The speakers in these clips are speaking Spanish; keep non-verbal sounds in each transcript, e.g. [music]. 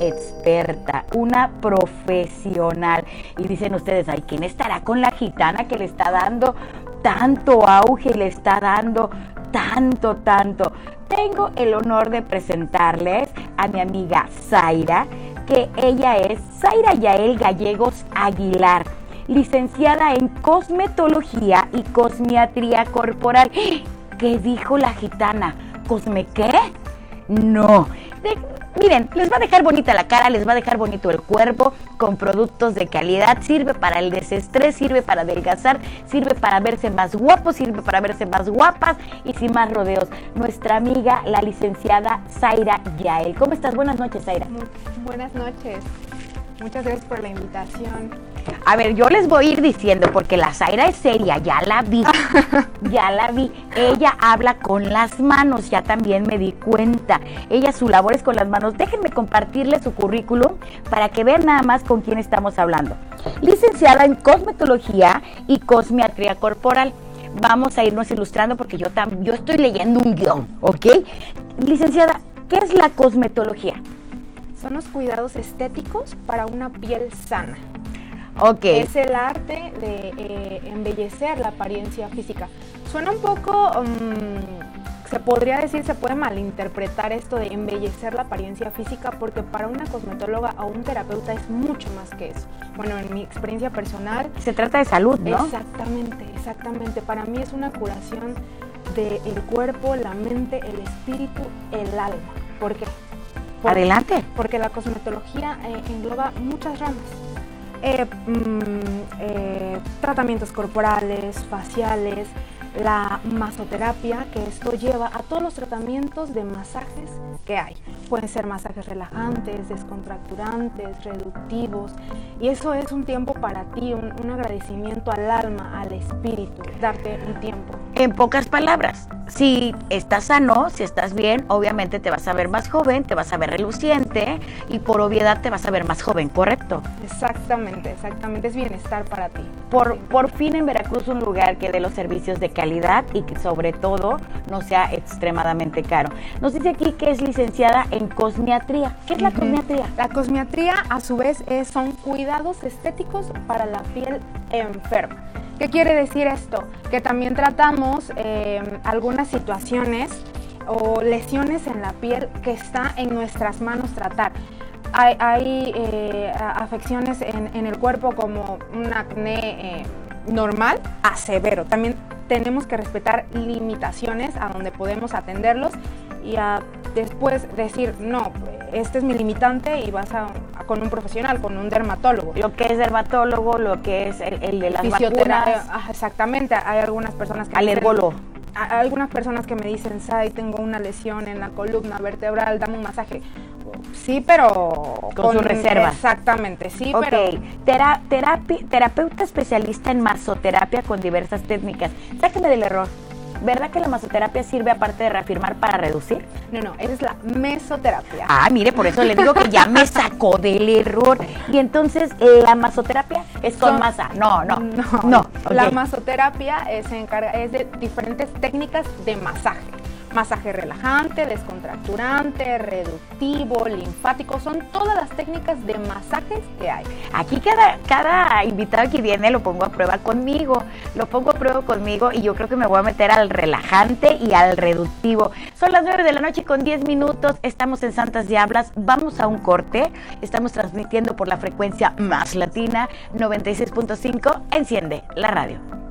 experta, una profesional. Y dicen ustedes, ay, ¿quién estará con la gitana que le está dando tanto auge, le está dando tanto, tanto? Tengo el honor de presentarles a mi amiga Zaira, que ella es Zaira Yael Gallegos Aguilar, licenciada en cosmetología y cosmiatría corporal. ¿Qué dijo la gitana? ¿Cosme qué? No. Miren, les va a dejar bonita la cara, les va a dejar bonito el cuerpo con productos de calidad. Sirve para el desestrés, sirve para adelgazar, sirve para verse más guapos, sirve para verse más guapas y sin más rodeos. Nuestra amiga, la licenciada Zaira Yael. ¿Cómo estás? Buenas noches, Zaira. buenas noches. Muchas gracias por la invitación. A ver, yo les voy a ir diciendo, porque la Zaira es seria, ya la vi, [laughs] ya la vi. Ella habla con las manos, ya también me di cuenta. Ella su labor es con las manos. Déjenme compartirle su currículum para que vean nada más con quién estamos hablando. Licenciada en cosmetología y cosmiatría corporal. Vamos a irnos ilustrando porque yo, yo estoy leyendo un guion, ¿ok? Licenciada, ¿qué es la cosmetología? Son los cuidados estéticos para una piel sana. Okay. Es el arte de eh, embellecer la apariencia física. Suena un poco, mm, se podría decir, se puede malinterpretar esto de embellecer la apariencia física porque para una cosmetóloga o un terapeuta es mucho más que eso. Bueno, en mi experiencia personal... Se trata de salud, ¿no? Exactamente, exactamente. Para mí es una curación del cuerpo, la mente, el espíritu, el alma. ¿Por qué? Adelante. Porque la cosmetología eh, engloba muchas ramas eh, mm, eh, tratamientos corporales, faciales, la masoterapia, que esto lleva a todos los tratamientos de masajes que hay. Pueden ser masajes relajantes, descontracturantes, reductivos. Y eso es un tiempo para ti, un, un agradecimiento al alma, al espíritu, darte un tiempo. En pocas palabras, si estás sano, si estás bien, obviamente te vas a ver más joven, te vas a ver reluciente y por obviedad te vas a ver más joven, ¿correcto? Exactamente, exactamente, es bienestar para ti. Por, por fin en Veracruz un lugar que dé los servicios de calidad y que sobre todo no sea extremadamente caro. Nos dice aquí que es licenciada en cosmiatría. ¿Qué es la cosmiatría? La cosmiatría a su vez es, son cuidados estéticos para la piel enferma. ¿Qué quiere decir esto? Que también tratamos em, algunas situaciones o lesiones en la piel que está en nuestras manos tratar. Hay, eh, afecciones en, el cuerpo como un acné eh, normal a severo. También tenemos que respetar limitaciones a donde podemos atenderlos y a después decir, no, este es mi limitante y vas a, con un profesional, con un dermatólogo. Lo que es dermatólogo, lo que es el, de las vacunas. exactamente, hay algunas personas que... Alergólogo. Algunas personas que me dicen, Sai, tengo una lesión en la columna vertebral, dame un masaje. Sí, pero con, sus reservas. Exactamente, sí, Ok, terapeuta especialista en masoterapia con diversas técnicas. Sáqueme del error. ¿Verdad que la masoterapia sirve aparte de reafirmar para reducir? No, no, esa es la mesoterapia. Ah, mire, por eso le digo que ya me sacó del error. Y entonces, ¿la masoterapia es con masa? No, no, no. no La masoterapia se encarga, es de diferentes técnicas de masaje masaje relajante, descontracturante, reductivo, linfático, son todas las técnicas de masajes que hay. Aquí cada, cada invitado que viene lo pongo a prueba conmigo, lo pongo a prueba conmigo y yo creo que me voy a meter al relajante y al reductivo. Son las 9 de la noche con 10 minutos, estamos en Santas Diablas, vamos a un corte, estamos transmitiendo por la frecuencia más latina 96.5, enciende la radio.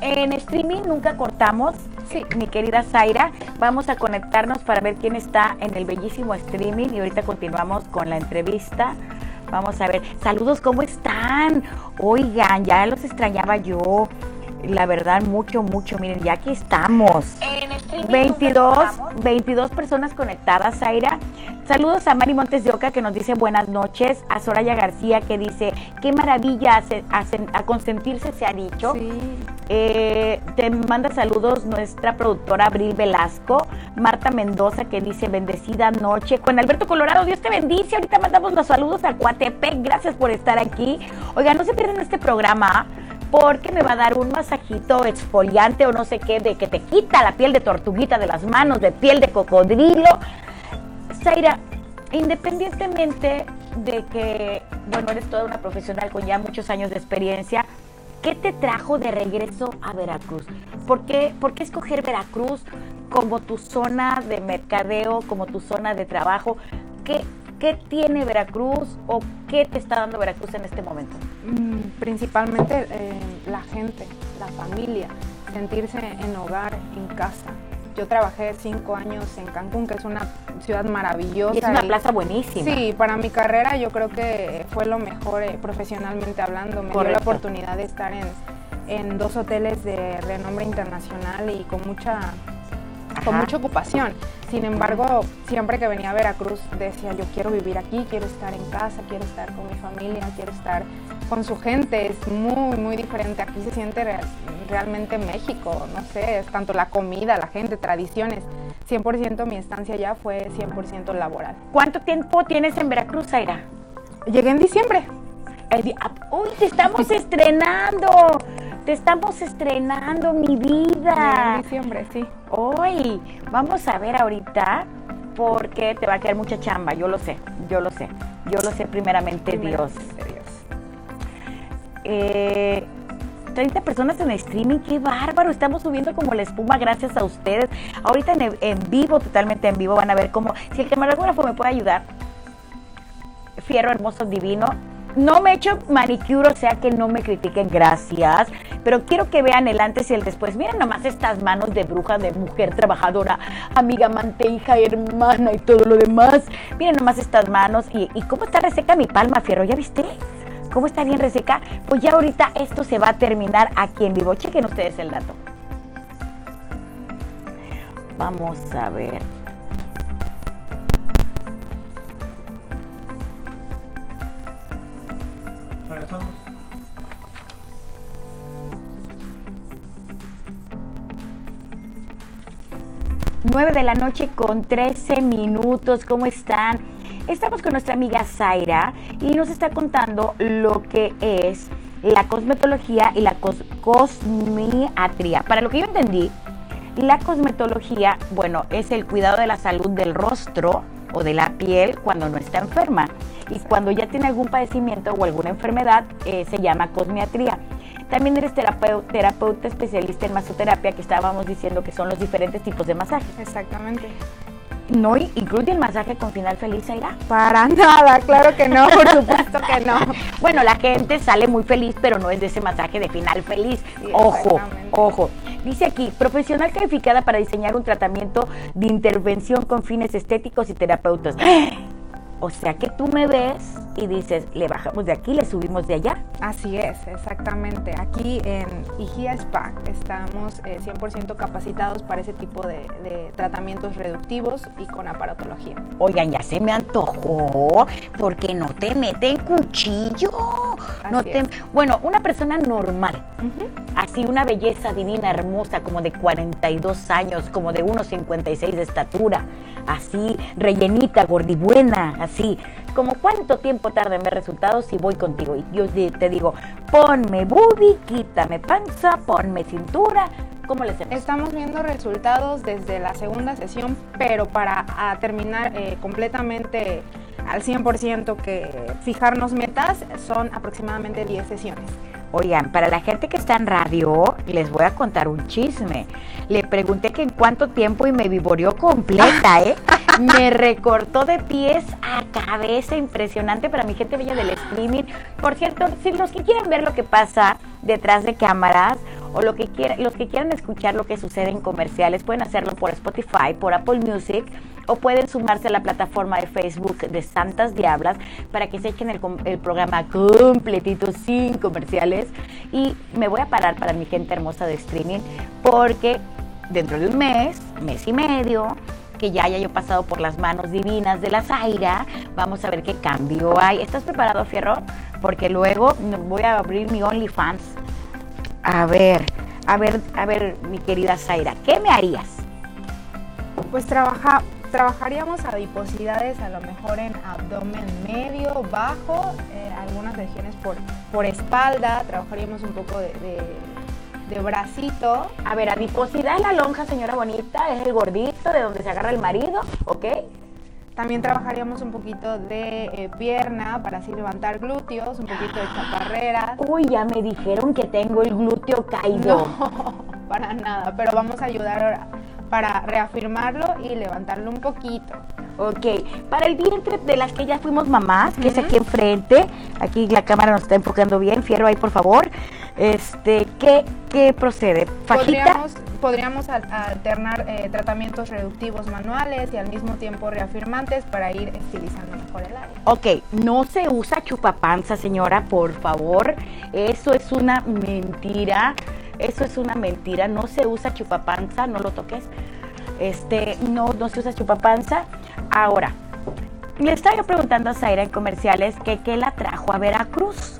En streaming nunca cortamos. Sí, mi querida Zaira, vamos a conectarnos para ver quién está en el bellísimo streaming y ahorita continuamos con la entrevista. Vamos a ver. Saludos, ¿cómo están? Oigan, ya los extrañaba yo. La verdad, mucho, mucho. Miren, ya aquí estamos. 22, 22 personas conectadas, Zaira. Saludos a Mari Montes de Oca que nos dice buenas noches. A Soraya García que dice, qué maravilla a consentirse se ha dicho. Eh, te manda saludos nuestra productora Abril Velasco. Marta Mendoza que dice, bendecida noche. Con Alberto Colorado, Dios te bendice. Ahorita mandamos los saludos a Coatepec. Gracias por estar aquí. Oiga, no se pierdan este programa porque me va a dar un masajito exfoliante o no sé qué, de que te quita la piel de tortuguita de las manos, de piel de cocodrilo. Zaira, independientemente de que, bueno, eres toda una profesional con ya muchos años de experiencia, ¿qué te trajo de regreso a Veracruz? ¿Por qué, por qué escoger Veracruz como tu zona de mercadeo, como tu zona de trabajo? ¿Qué, ¿Qué tiene Veracruz o qué te está dando Veracruz en este momento? Mm, principalmente eh, la gente, la familia, sentirse en hogar, en casa. Yo trabajé cinco años en Cancún, que es una ciudad maravillosa. Y es una plaza buenísima. Sí, para mi carrera yo creo que fue lo mejor eh, profesionalmente hablando. Me dio la oportunidad de estar en, en dos hoteles de renombre internacional y con mucha con mucha ocupación. Sin embargo, siempre que venía a Veracruz decía, yo quiero vivir aquí, quiero estar en casa, quiero estar con mi familia, quiero estar con su gente. Es muy, muy diferente. Aquí se siente realmente México, no sé, es tanto la comida, la gente, tradiciones. 100% mi estancia ya fue 100% laboral. ¿Cuánto tiempo tienes en Veracruz, Zaira? Llegué en diciembre. ¡Uy, te estamos estrenando! Te estamos estrenando, mi vida. En diciembre, sí. Hoy, vamos a ver ahorita porque te va a quedar mucha chamba, yo lo sé, yo lo sé. Yo lo sé primeramente, Dios. Dios. Eh, 30 personas en streaming, qué bárbaro, estamos subiendo como la espuma gracias a ustedes. Ahorita en, en vivo, totalmente en vivo, van a ver cómo, si el camarógrafo me puede ayudar, Fierro hermoso, divino, no me he hecho manicure, o sea que no me critiquen, gracias. Pero quiero que vean el antes y el después. Miren nomás estas manos de bruja, de mujer trabajadora, amiga, amante, hija, hermana y todo lo demás. Miren nomás estas manos. ¿Y, y cómo está reseca mi palma, Fierro? ¿Ya viste? ¿Cómo está bien reseca? Pues ya ahorita esto se va a terminar aquí en vivo. Chequen ustedes el dato. Vamos a ver. 9 de la noche con 13 minutos. ¿Cómo están? Estamos con nuestra amiga Zaira y nos está contando lo que es la cosmetología y la cosmiatría. Para lo que yo entendí, la cosmetología, bueno, es el cuidado de la salud del rostro o de la piel cuando no está enferma. Y cuando ya tiene algún padecimiento o alguna enfermedad, eh, se llama cosmiatría. También eres terapeuta, especialista en masoterapia, que estábamos diciendo que son los diferentes tipos de masajes. Exactamente. ¿No incluye el masaje con final feliz, Aira? Para nada, claro que no, por supuesto que no. [laughs] bueno, la gente sale muy feliz, pero no es de ese masaje de final feliz. ojo, ojo. Dice aquí, profesional calificada para diseñar un tratamiento de intervención con fines estéticos y terapeutas. O sea que tú me ves y dices, le bajamos de aquí, le subimos de allá. Así es, exactamente. Aquí en IGIA Spa estamos 100% eh, capacitados para ese tipo de, tratamientos reductivos y con aparatología. Oigan, ya se me antojó, porque no te meten cuchillo. no te... Bueno, una persona normal, así una belleza divina, hermosa, como de 42 años, como de 1,56 de estatura, así rellenita, gordibuena, así. Como cuánto tiempo tarda en ver resultados si voy contigo y yo te digo, ponme booby, quítame panza, ponme cintura. ¿Cómo le hacemos? Estamos viendo resultados desde la segunda sesión, pero para terminar eh, completamente al 100% que fijarnos metas son aproximadamente 10 sesiones. Oigan, para la gente que está en radio, les voy a contar un chisme. Le pregunté que en cuánto tiempo y me vivoreó completa, ¿eh? [laughs] Me recortó de pies a cabeza, impresionante para mi gente bella del streaming. Por cierto, si los que quieren ver lo que pasa detrás de cámaras o lo que quieran, los que quieran escuchar lo que sucede en comerciales, pueden hacerlo por Spotify, por Apple Music o pueden sumarse a la plataforma de Facebook de Santas Diablas para que se echen el, el programa completito sin comerciales. Y me voy a parar para mi gente hermosa de streaming porque dentro de un mes, mes y medio, que ya haya yo pasado por las manos divinas de la Zaira, vamos a ver qué cambio hay. ¿Estás preparado, Fierro? Porque luego voy a abrir mi OnlyFans. A ver, a ver, a ver, mi querida Zaira, ¿qué me harías? Pues trabaja, trabajaríamos adiposidades a lo mejor en abdomen medio, bajo, eh, algunas regiones por, por espalda, trabajaríamos un poco de, de, bracito. A ver, adiposidad es la lonja, señora bonita, es el gordito de donde se agarra el marido, ¿ok? También trabajaríamos un poquito de eh, pierna para así levantar glúteos, un poquito de chaparreras. Uy, ya me dijeron que tengo el glúteo caído. No, [laughs] para nada, pero vamos a ayudar para reafirmarlo y levantarlo un poquito. Ok, para el vientre de las que ya fuimos mamás, que es aquí enfrente, aquí la cámara nos está enfocando bien, Fierro ahí por favor, este, ¿qué, qué procede? ¿Fajita? Podríamos, alternar eh, tratamientos reductivos manuales y al mismo tiempo reafirmantes para ir estilizando mejor el área. Ok, no se usa chupapanza señora, por favor, eso es una mentira. Eso es una mentira, no se usa chupapanza, no lo toques. Este, no, no se usa chupapanza. Ahora, le estaba preguntando a Zaira en comerciales que qué la trajo a Veracruz.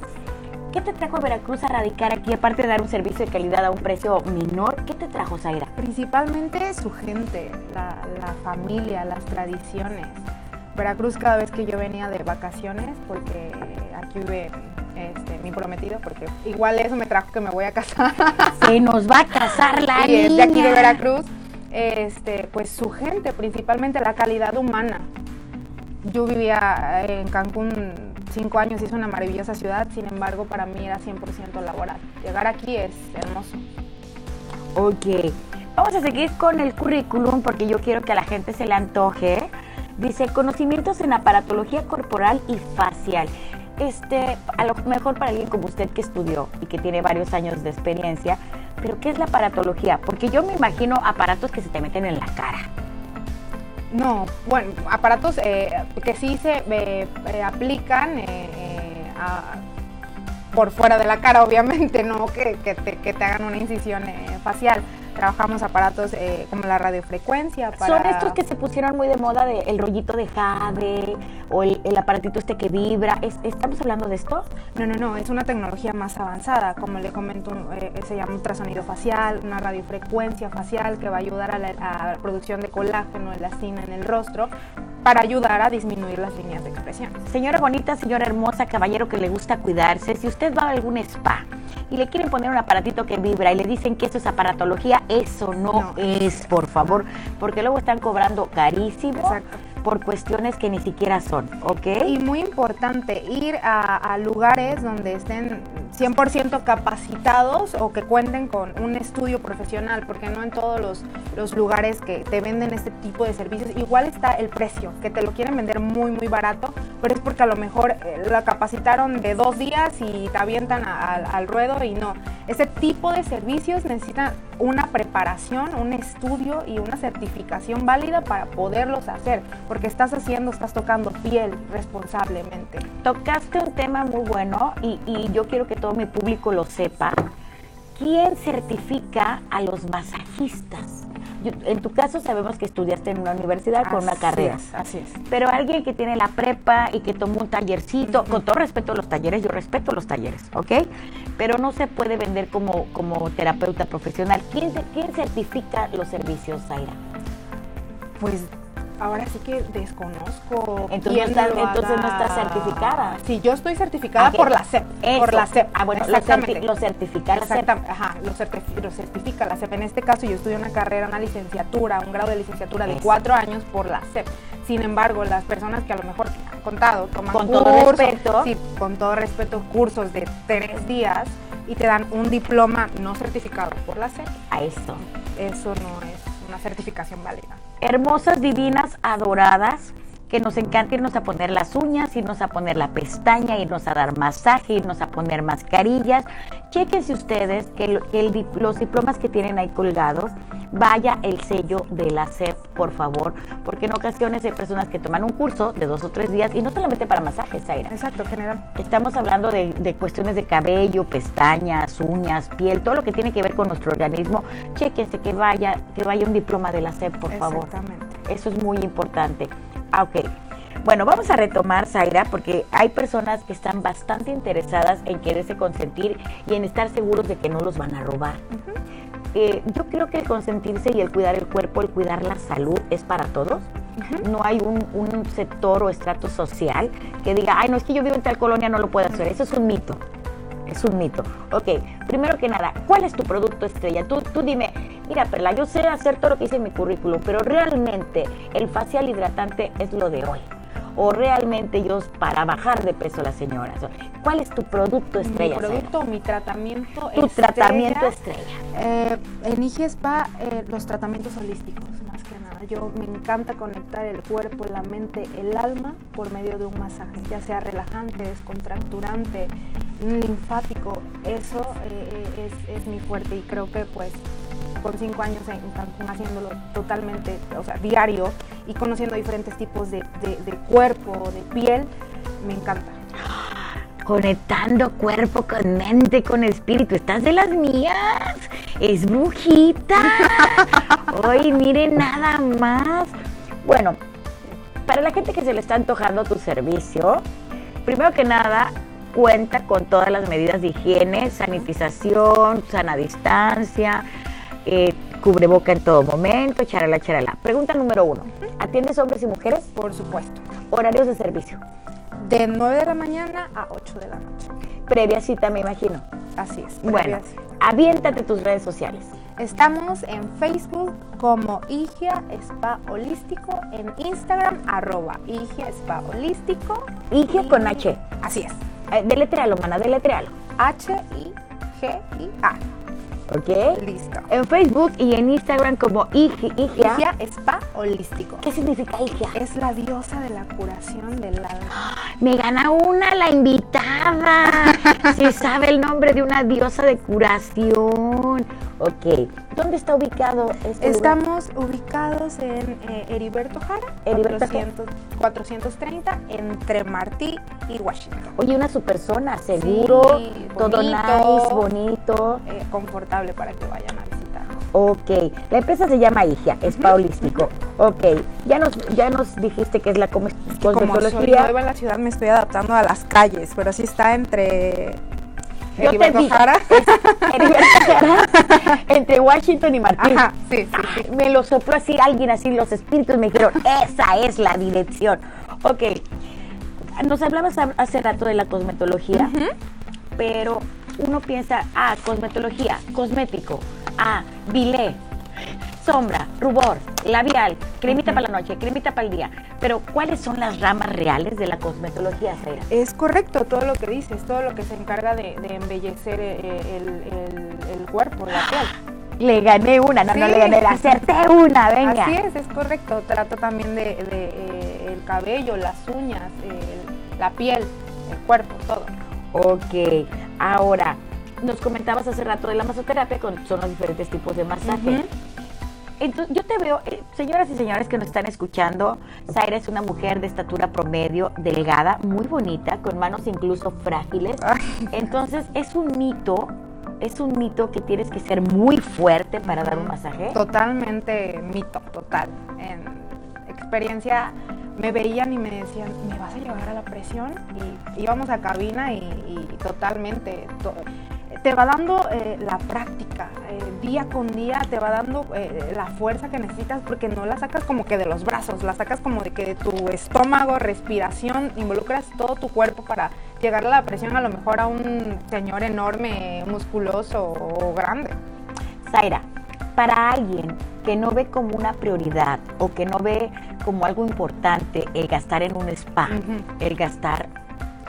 ¿Qué te trajo a Veracruz a radicar aquí, aparte de dar un servicio de calidad a un precio menor? ¿Qué te trajo, Zaira? Principalmente su gente, la, la familia, las tradiciones. Veracruz cada vez que yo venía de vacaciones, porque aquí vive este, mi prometido, porque igual eso me trajo que me voy a casar. [laughs] Se nos va a casar la y de aquí de Veracruz. Este, pues su gente, principalmente la calidad humana. Yo vivía en Cancún cinco años es una maravillosa ciudad, sin embargo para mí era 100% laboral. Llegar aquí es hermoso. Ok, vamos a seguir con el currículum porque yo quiero que a la gente se le antoje. Dice conocimientos en aparatología corporal y facial este, a lo mejor para alguien como usted que estudió y que tiene varios años de experiencia, pero ¿qué es la aparatología? Porque yo me imagino aparatos que se te meten en la cara. No, bueno, aparatos eh, que sí se eh, eh, aplican por fuera de la cara, obviamente, no que, te, que te hagan una incisión facial trabajamos aparatos eh, como la radiofrecuencia. Son estos que se pusieron muy de moda, de el rollito de jade o el, aparatito este que vibra. ¿Estamos hablando de esto? No, no, no, es una tecnología más avanzada. Como le comento, eh, se llama ultrasonido facial, una radiofrecuencia facial que va a ayudar a la, producción de colágeno, elastina en el rostro para ayudar a disminuir las líneas de expresión. Señora bonita, señora hermosa, caballero que le gusta cuidarse, si usted va a algún spa y le quieren poner un aparatito que vibra y le dicen que eso es aparatología, eso no, es, por favor, porque luego están cobrando carísimo. Por cuestiones que ni siquiera son, ¿ok? Y muy importante, ir a, lugares donde estén 100% capacitados o que cuenten con un estudio profesional, porque no en todos los, los, lugares que te venden este tipo de servicios, igual está el precio, que te lo quieren vender muy, muy barato, pero es porque a lo mejor eh, la capacitaron de dos días y te avientan al ruedo y no. Ese tipo de servicios necesitan una preparación, un estudio y una certificación válida para poderlos hacer, porque estás haciendo, estás tocando piel responsablemente. Tocaste un tema muy bueno y, yo quiero que todo mi público lo sepa. ¿Quién certifica a los masajistas? en tu caso sabemos que estudiaste en una universidad con una carrera. así es. Pero alguien que tiene la prepa y que tomó un tallercito, con todo respeto a los talleres, yo respeto los talleres, ¿ok? Pero no se puede vender como, como terapeuta profesional. ¿Quién, ¿Quién certifica los servicios, Zaira? Pues ahora sí que desconozco. Entonces, no, entonces no está certificada. Sí, yo estoy certificada ah, por la SEP. Por la SEP. Ah, bueno, lo, certifica la SEP. Ajá, lo, certifica la SEP. En este caso, yo estudio una carrera, una licenciatura, un grado de licenciatura de cuatro años por la SEP. Sin embargo, las personas que a lo mejor han contado toman con todo respeto, sí, con todo respeto, cursos de tres días y te dan un diploma no certificado por la SEP. A eso. Eso no es certificación válida. Hermosas, divinas, adoradas, que nos encanta irnos a poner las uñas, irnos a poner la pestaña, irnos a dar masaje, irnos a poner mascarillas. Chequense ustedes que, los diplomas que tienen ahí colgados, vaya el sello de la SEP, por favor, porque en ocasiones hay personas que toman un curso de dos o tres días y no solamente para masajes, Zaira. Exacto, general. Estamos hablando de, de cuestiones de cabello, pestañas, uñas, piel, todo lo que tiene que ver con nuestro organismo. Chequense que vaya, que vaya un diploma de la SEP, por favor. Exactamente. Eso es muy importante. Ah, ok. Bueno, vamos a retomar, Zaira, porque hay personas que están bastante interesadas en quererse consentir y en estar seguros de que no los van a robar. Eh, yo creo que el consentirse y el cuidar el cuerpo, el cuidar la salud es para todos. No hay un, un, sector o estrato social que diga, ay, no es que yo vivo en tal colonia, no lo puedo hacer. Eso es un mito. Es un mito. Ok, primero que nada, ¿cuál es tu producto estrella? Tú, tú dime, mira Perla, yo sé hacer todo lo que hice en mi currículum, pero realmente el facial hidratante es lo de hoy o realmente yo para bajar de peso las señoras? ¿Cuál es tu producto estrella? Mi producto, mi tratamiento Tu tratamiento estrella. Eh, en IG Spa, eh, los tratamientos holísticos, Yo me encanta conectar el cuerpo, la mente, el alma por medio de un masaje, ya sea relajante, descontracturante, linfático. Eso eh, es, es mi fuerte y creo que pues con cinco años en Cancún haciéndolo totalmente, o sea, diario y conociendo diferentes tipos de, cuerpo, de piel, me encanta. Conectando cuerpo con mente, con espíritu. Estás de las mías. Es brujita. [laughs] Hoy miren nada más. Bueno, para la gente que se le está antojando tu servicio, primero que nada, cuenta con todas las medidas de higiene, sanitización, sana distancia, eh, cubreboca en todo momento, charala, charala. Pregunta número uno, ¿atiendes hombres y mujeres? Por supuesto. ¿Horarios de servicio? De 9 de la mañana a 8 de la noche. Previa cita, me imagino. Así es. Bueno, aviéntate tus redes sociales. Estamos en Facebook como Igia Spa Holístico, en Instagram arroba Igia Spa Holístico. Igia con H. Así es. Eh, deletrealo, mana, deletrealo. H-I-G-I-A. ¿Ok? Listo. En Facebook y en Instagram como Igia. Igia Spa Holístico. ¿Qué significa Igia? Es la diosa de la curación del alma. Me gana una la invitada. [laughs] Si sabe el nombre de una diosa de curación. Ok. ¿Dónde está ubicado este Estamos ubicados en eh, Heriberto Jara, Heriberto 430, entre Martí y Washington. Oye, una super zona, seguro, todo nice, bonito. Eh, confortable para que vayan a visitar. Ok, la empresa se llama IGIA, es paulístico. Ok, ya nos, ya nos dijiste que es la cosmetología. Como soy nueva en la ciudad, me estoy adaptando a las calles, pero sí está entre yo te vi. [laughs] entre Washington y Martín. sí, sí, sí. Me lo sopló así alguien, así los espíritus me dijeron, esa es la dirección. Ok, nos hablabas hace rato de la cosmetología, pero uno piensa, ah, cosmetología, cosmético, ah, bilé, sombra, rubor, labial, cremita para la noche, cremita para el día. Pero, ¿cuáles son las ramas reales de la cosmetología, Zaira? Es correcto todo lo que dices, todo lo que se encarga de, embellecer eh, el, cuerpo, la piel. [gasps] Le gané una, no, no le gané, la acerté una, venga. Así es, es correcto. Trato también de, eh, el cabello, las uñas, la piel, el cuerpo, todo. Ok, ahora, nos comentabas hace rato de la masoterapia, con, son los diferentes tipos de masaje. Entonces, yo te veo, eh, señoras y señores que nos están escuchando, Zaira es una mujer de estatura promedio, delgada, muy bonita, con manos incluso frágiles. Entonces, es un mito, es un mito que tienes que ser muy fuerte para dar un masaje. Totalmente mito, total. En experiencia me veían y me decían, ¿me vas a llevar a la presión? Y íbamos a cabina y, y totalmente te va dando eh, la práctica, eh, día con día te va dando eh, la fuerza que necesitas porque no la sacas como que de los brazos, la sacas como de que de tu estómago, respiración, involucras todo tu cuerpo para llegar a la presión a lo mejor a un señor enorme, musculoso o grande. Zaira, para alguien que no ve como una prioridad o que no ve como algo importante el gastar en un spa, el gastar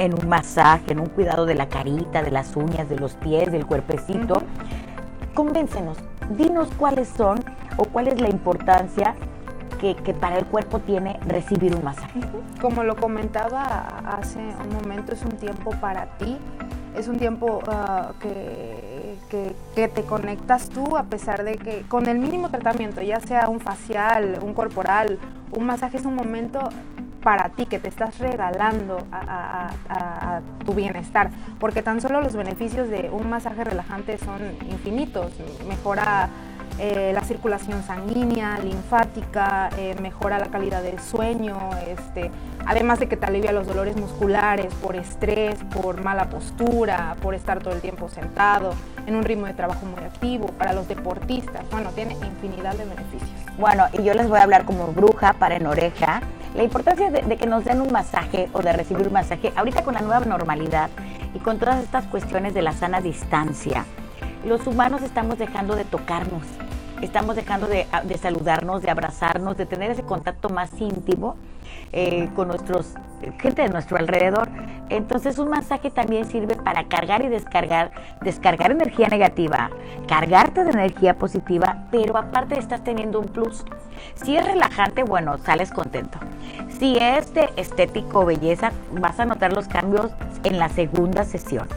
en un masaje, en un cuidado de la carita, de las uñas, de los pies, del cuerpecito. Convéncenos, dinos cuáles son o cuál es la importancia que, para el cuerpo tiene recibir un masaje. Como lo comentaba hace un momento, es un tiempo para ti, es un tiempo ah, que, que, te conectas tú a pesar de que con el mínimo tratamiento, ya sea un facial, un corporal, un masaje es un momento para ti, que te estás regalando a, tu bienestar, porque tan solo los beneficios de un masaje relajante son infinitos, mejora eh, la circulación sanguínea, linfática, eh, mejora la calidad del sueño, este, además de que te alivia los dolores musculares por estrés, por mala postura, por estar todo el tiempo sentado, en un ritmo de trabajo muy activo, para los deportistas, bueno, tiene infinidad de beneficios. Bueno, y yo les voy a hablar como bruja para en oreja, la importancia de, que nos den un masaje o de recibir un masaje, ahorita con la nueva normalidad, y con todas estas cuestiones de la sana distancia, los humanos estamos dejando de tocarnos, estamos dejando de, de saludarnos, de abrazarnos, de tener ese contacto más íntimo eh, con nuestros gente de nuestro alrededor. Entonces un masaje también sirve para cargar y descargar, descargar energía negativa, cargarte de energía positiva, pero aparte estás teniendo un plus. Si es relajante, bueno, sales contento. Si es de estético belleza, vas a notar los cambios en la segunda sesión.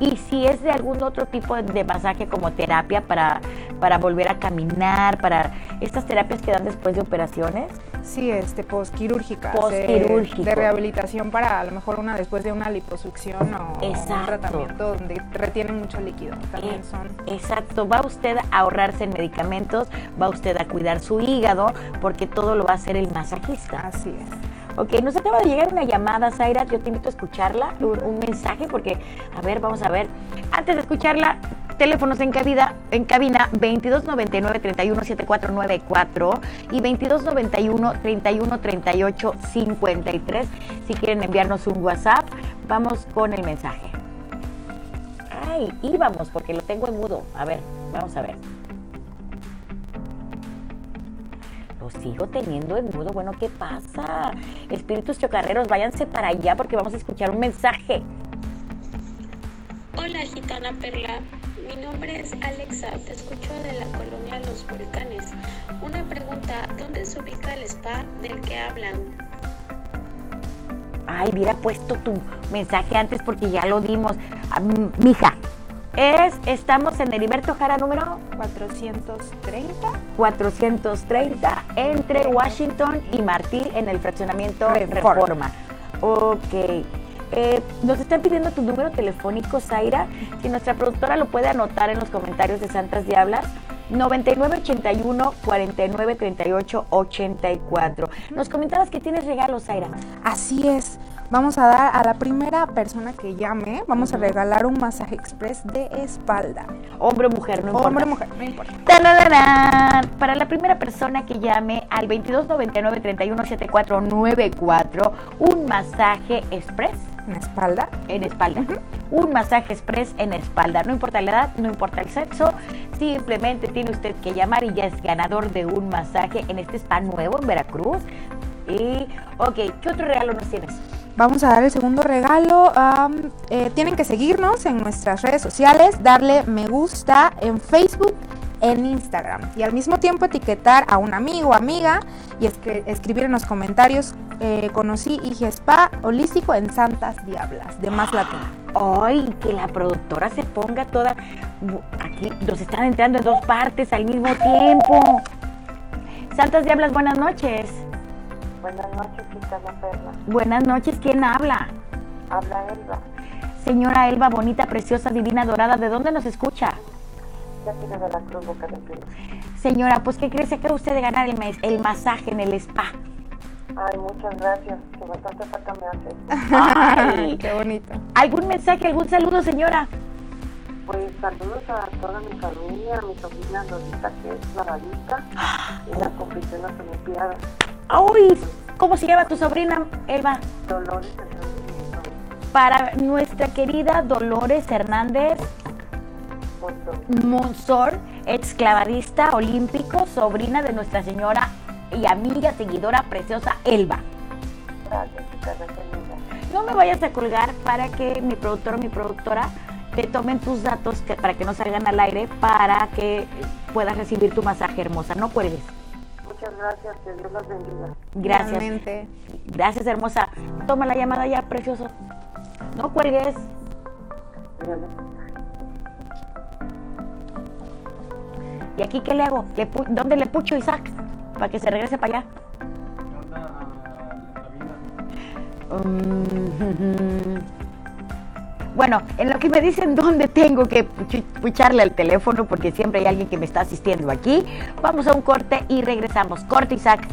Y si es de algún otro tipo de masaje como terapia para, para volver a caminar, para estas terapias que dan después de operaciones. Sí, este, postquirúrgica. Postquirúrgico. De, rehabilitación para a lo mejor una después de una liposucción o un tratamiento donde retiene mucho líquido. También eh, son. Exacto. Va usted a ahorrarse en medicamentos, va usted a cuidar su hígado, porque todo lo va a hacer el masajista. Así es. Ok, nos acaba de llegar una llamada, Zaira, yo te invito a escucharla, un, mensaje, porque, a ver, vamos a ver. Antes de escucharla, teléfonos en cabina, en cabina 2299 317494 y 2291 3138 53. Si quieren enviarnos un WhatsApp, vamos con el mensaje. Ay, íbamos, porque lo tengo en mudo. A ver, vamos a ver. Sigo teniendo en mudo. Bueno, ¿qué pasa? Espíritus chocarreros, váyanse para allá porque vamos a escuchar un mensaje. Hola, gitana Perla. Mi nombre es Alexa, te escucho de la colonia Los Volcanes. Una pregunta, ¿dónde se ubica el spa del que hablan? Ay, hubiera puesto tu mensaje antes porque ya lo dimos. Ah, mija, es, estamos en Heriberto Jara número 430. 430 entre Washington y Martí en el fraccionamiento Reforma. Ok. Eh, nos están pidiendo tu número telefónico, Zaira. Si nuestra productora lo puede anotar en los comentarios de Santas Diablas. 9981 4938 84. Nos comentabas que tienes regalos, Zaira. Así es. Vamos a dar a la primera persona que llame, vamos a regalar un masaje express de espalda. Hombre o mujer, no importa. Hombre o mujer, no importa. Para la primera persona que llame al 2299 317494, un masaje express. ¿En espalda? En espalda. Un masaje express en espalda. No importa la edad, no importa el sexo. Simplemente tiene usted que llamar y ya es ganador de un masaje en este spa nuevo en Veracruz. Y, ok, ¿qué otro regalo nos tienes? Vamos a dar el segundo regalo. Eh, tienen que seguirnos en nuestras redes sociales, darle me gusta en Facebook, en Instagram y al mismo tiempo etiquetar a un amigo amiga y escribir en los comentarios eh, conocí Spa holístico en Santas Diablas de Más Latina. ¡Ay! Que la productora se ponga toda... Aquí nos están entrando en dos partes al mismo tiempo. Santas Diablas, buenas noches. Buenas noches, Gitana Perla. Buenas noches, ¿quién habla? Habla Elba. Señora Elba, bonita, preciosa, divina, dorada, ¿de dónde nos escucha? Ya tiene de la Cruz, Boca del Señora, pues ¿qué cree? Se cree usted de ganar el, mes, el masaje en el spa. Ay, muchas gracias, que bastante falta me hace. Ay, [laughs] qué bonito. ¿Algún mensaje, algún saludo, señora? Pues saludos a toda mi familia, a mi sobrina Lolita, que es la y la compitió en las Olimpiadas. ¡Uy! ¿Cómo se llama tu sobrina, Elba? Dolores. Para nuestra querida Dolores Hernández Monsor, exclavadista olímpico, sobrina de Nuestra Señora y amiga, seguidora preciosa, Elba. No me vayas a colgar para que mi productor o mi productora te tomen tus datos para que no salgan al aire para que puedas recibir tu masaje hermosa. No cuelgues gracias, que Dios los bendiga. Gracias. Gracias, hermosa. Toma la llamada ya, precioso. No cuelgues. ¿Y aquí qué le hago? ¿Dónde le pucho Isaac? Para que se regrese para allá. [laughs] Bueno, en lo que me dicen dónde tengo que pucharle al teléfono, porque siempre hay alguien que me está asistiendo aquí, vamos a un corte y regresamos. Corte, Isaac.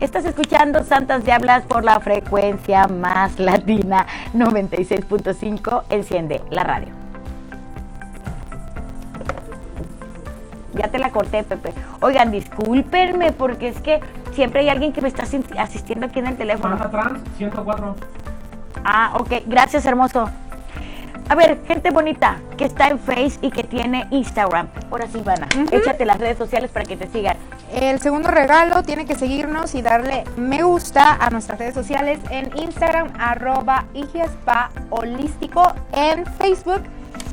Estás escuchando Santas Diablas por la frecuencia más latina 96.5. Enciende la radio. Ya te la corté, Pepe. Oigan, discúlpenme porque es que siempre hay alguien que me está asistiendo aquí en el teléfono. Trans 104. Ah, ok. Gracias, hermoso. A ver, gente bonita que está en Face y que tiene Instagram. Ahora sí, Ivana, échate las redes sociales para que te sigan. El segundo regalo tiene que seguirnos y darle me gusta a nuestras redes sociales en Instagram, arroba Igia Spa Holístico, en Facebook,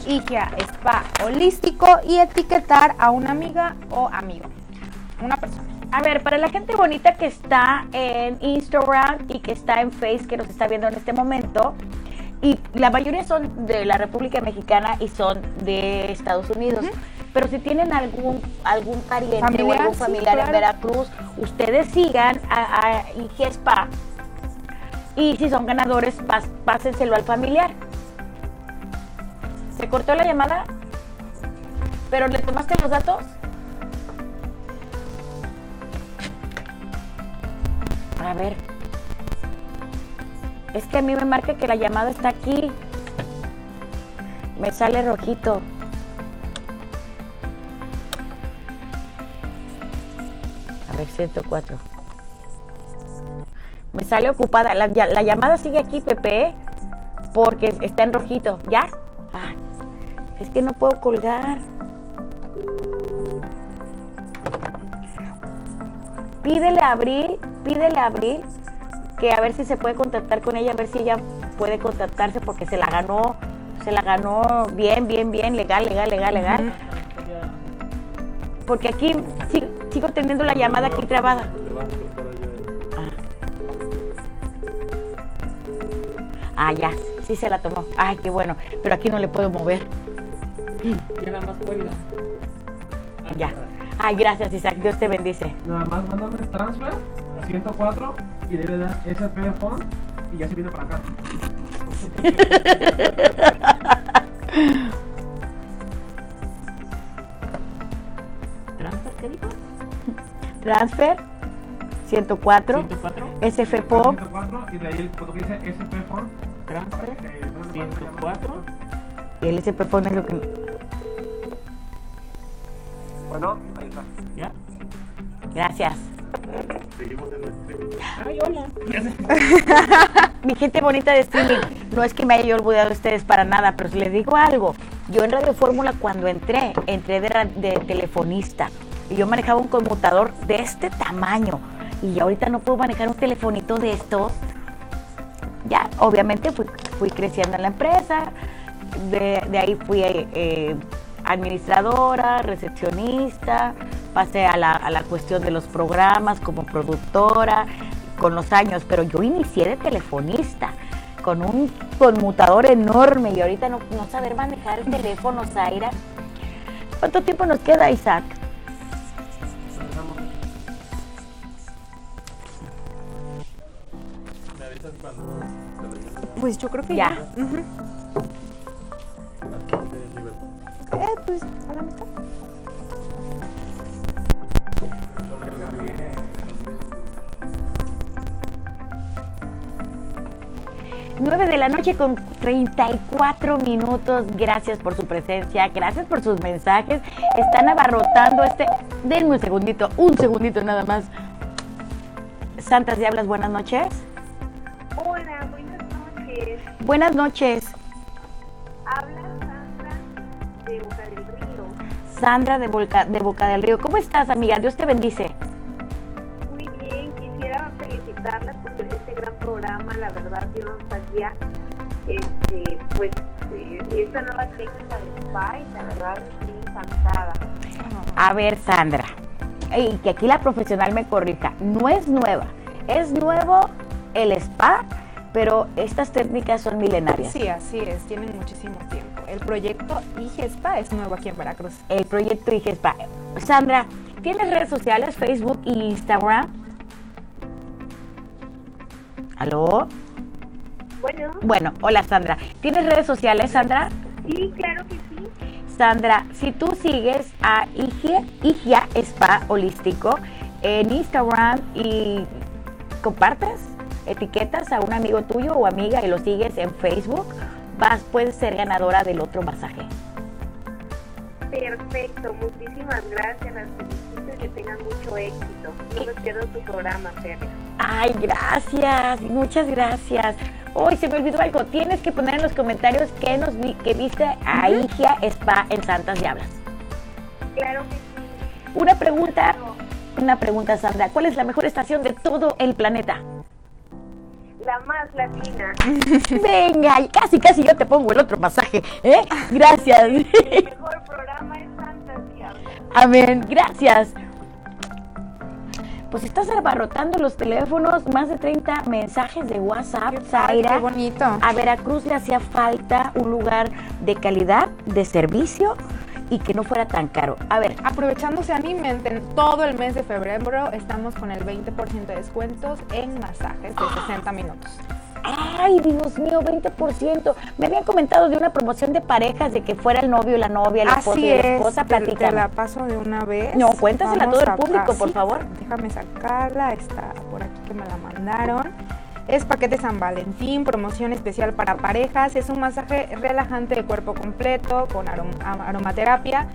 Igia Spa Holístico y etiquetar a una amiga o amigo, una persona. A ver, para la gente bonita que está en Instagram y que está en Face, que nos está viendo en este momento, y la mayoría son de la República Mexicana y son de Estados Unidos. Pero si tienen algún algún pariente o Familiar, algún sí, familiar en claro. Veracruz, ustedes sigan a, a IG Spa. Y si son ganadores, pas- pásenselo al familiar. ¿Se cortó la llamada? ¿Pero le tomaste los datos? A ver. Es que a mí me marca que la llamada está aquí. Me sale rojito. A ver, 104. Me sale ocupada. La, llamada sigue aquí, Pepe, porque está en rojito. ¿Ya? Ah, es que no puedo colgar. Pídele a Abril, pídele a Abril que a ver si se puede contactar con ella, a ver si ella puede contactarse porque se la ganó, se la ganó bien, bien, bien, legal, legal, legal, legal. Porque aquí sigo, sigo teniendo la llamada aquí trabada. Ah, ya, sí se la tomó. Ay, qué bueno, pero aquí no le puedo mover. nada más. Ya. Ay, gracias, Isaac, Dios te bendice. Nada más mándame transfer a 104 y le das SP phone y ya se viene para acá. ¿Transfer qué dijo? Transfer 104, 104. SF Pop, 104 y de ahí el cuando dice SP. Transfer eh, entonces, 104. Y el SP pone lo que. Bueno, ahí está. ¿Ya? Gracias. Ay, hola. [laughs] Mi gente bonita de streaming, no es que me haya olvidado de ustedes para nada, pero si les digo algo, yo en Radio Fórmula cuando entré, entré de, telefonista y yo manejaba un conmutador de este tamaño y ahorita no puedo manejar un telefonito de estos. Ya, obviamente fui, fui creciendo en la empresa, de, de ahí fui eh, administradora, recepcionista, pasé a la, a la cuestión de los programas como productora con los años, pero yo inicié de telefonista con un conmutador enorme y ahorita no, no saber manejar el teléfono, Zaira. ¿Cuánto tiempo nos queda, Isaac? Pues yo creo que Ya. ya. Eh, pues a la mitad. 9 de la noche con 34 minutos. Gracias por su presencia, gracias por sus mensajes. Están abarrotando este. Denme un segundito, un segundito nada más. Santas Diablas, buenas noches. Hola, buenas noches. Buenas noches, de Boca del Río. Sandra de, Volca- de Boca del Río. ¿Cómo estás, amiga? Dios te bendice. Muy bien, quisiera felicitarlas por este gran programa. La verdad, yo no sabía este, pues, eh, esta nueva técnica de spa y la verdad estoy encantada. A ver, Sandra, y que aquí la profesional me corrija, no es nueva, es nuevo el spa, pero estas técnicas son milenarias. Sí, así es, tienen muchísimo tiempo. El proyecto IGESPA es nuevo aquí en Veracruz. El proyecto IG Spa. Sandra, ¿tienes redes sociales, Facebook e Instagram? ¿Aló? Bueno, Bueno, hola Sandra. ¿Tienes redes sociales, Sandra? sí, claro que sí. Sandra, si tú sigues a Igia, Igia Spa Holístico en Instagram y compartes, etiquetas a un amigo tuyo o amiga y lo sigues en Facebook, vas, puedes ser ganadora del otro masaje. Perfecto, muchísimas gracias. Las felicito que tengan mucho éxito. No me pierdo tu programa, Fer. Ay, gracias, muchas gracias. Hoy se me olvidó algo. Tienes que poner en los comentarios que nos vi, que viste a Igia Spa en Santas Diablas. Claro que sí. Una pregunta, una pregunta, Sandra. ¿Cuál es la mejor estación de todo el planeta? La más latina. [laughs] Venga, y casi, casi yo te pongo el otro masaje. ¿eh? Gracias. El [laughs] mejor programa es Diablas. Amén, gracias. Pues estás abarrotando los teléfonos, más de 30 mensajes de WhatsApp, Zaira. Qué bonito. A Veracruz le hacía falta un lugar de calidad, de servicio y que no fuera tan caro. A ver, Aprovechando, se animen, ten- todo el mes de febrero estamos con el 20% de descuentos en masajes de 60 minutos. ay, Dios mío, 20%. Me habían comentado de una promoción de parejas, de que fuera el novio, la novia, el esposo Así y la es, esposa. te, te la paso de una vez. No, cuéntasela a todo el público, por favor. Déjame sacarla, está por aquí que me la mandaron. Es paquete San Valentín, promoción especial para parejas. Es un masaje relajante de cuerpo completo con aromaterapia